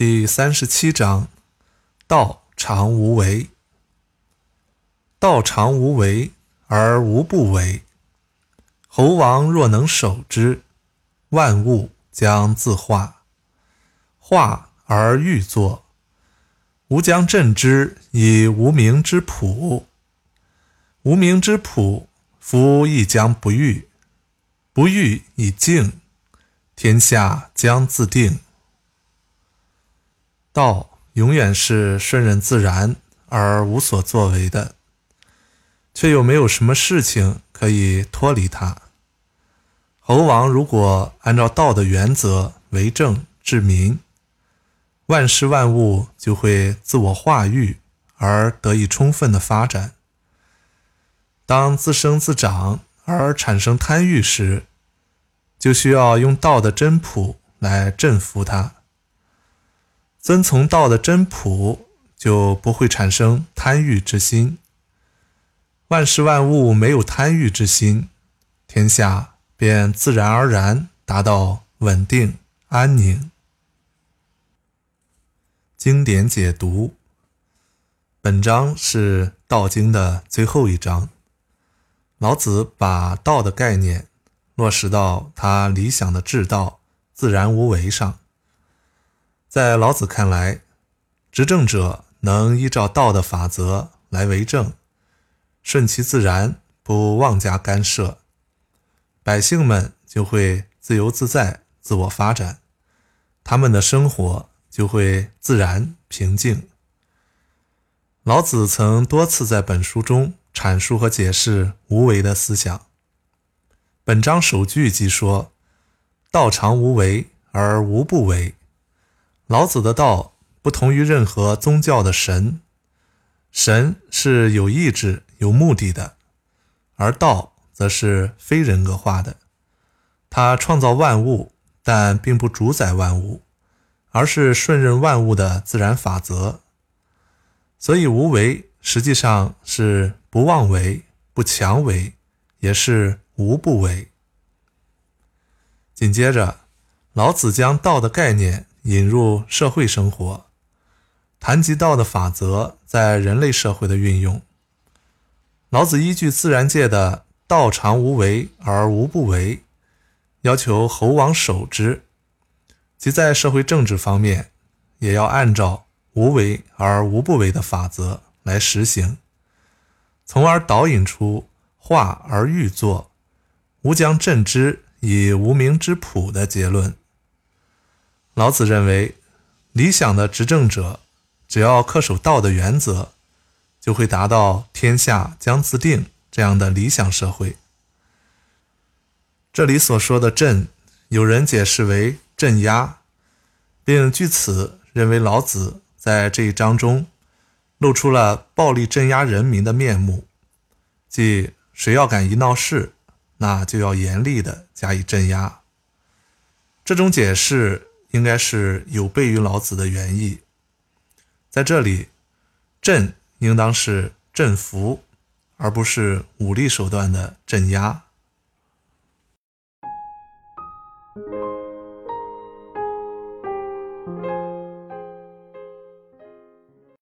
第三十七章：道常无为。道常无为而无不为。猴王若能守之，万物将自化。化而欲作，吾将镇之以无名之朴。无名之朴，夫亦将不欲。不欲以静，天下将自定。道永远是顺任自然而无所作为的，却又没有什么事情可以脱离它。猴王如果按照道的原则为政治民，万事万物就会自我化育而得以充分的发展。当自生自长而产生贪欲时，就需要用道的真朴来镇服它。遵从道的真朴，就不会产生贪欲之心。万事万物没有贪欲之心，天下便自然而然达到稳定安宁。经典解读：本章是《道经》的最后一章，老子把道的概念落实到他理想的至道——自然无为上。在老子看来，执政者能依照道的法则来为政，顺其自然，不妄加干涉，百姓们就会自由自在、自我发展，他们的生活就会自然平静。老子曾多次在本书中阐述和解释无为的思想。本章首句即说：“道常无为而无不为。”老子的道不同于任何宗教的神，神是有意志、有目的的，而道则是非人格化的。他创造万物，但并不主宰万物，而是顺任万物的自然法则。所以，无为实际上是不妄为、不强为，也是无不为。紧接着，老子将道的概念。引入社会生活，谈及道的法则在人类社会的运用。老子依据自然界的“道常无为而无不为”，要求猴王守之，即在社会政治方面，也要按照“无为而无不为”的法则来实行，从而导引出“化而欲作，吾将镇之以无名之朴”的结论。老子认为，理想的执政者只要恪守道的原则，就会达到天下将自定这样的理想社会。这里所说的“镇”，有人解释为镇压，并据此认为老子在这一章中露出了暴力镇压人民的面目，即谁要敢一闹事，那就要严厉的加以镇压。这种解释。应该是有悖于老子的原意。在这里镇应当是镇服而不是武力手段的镇压。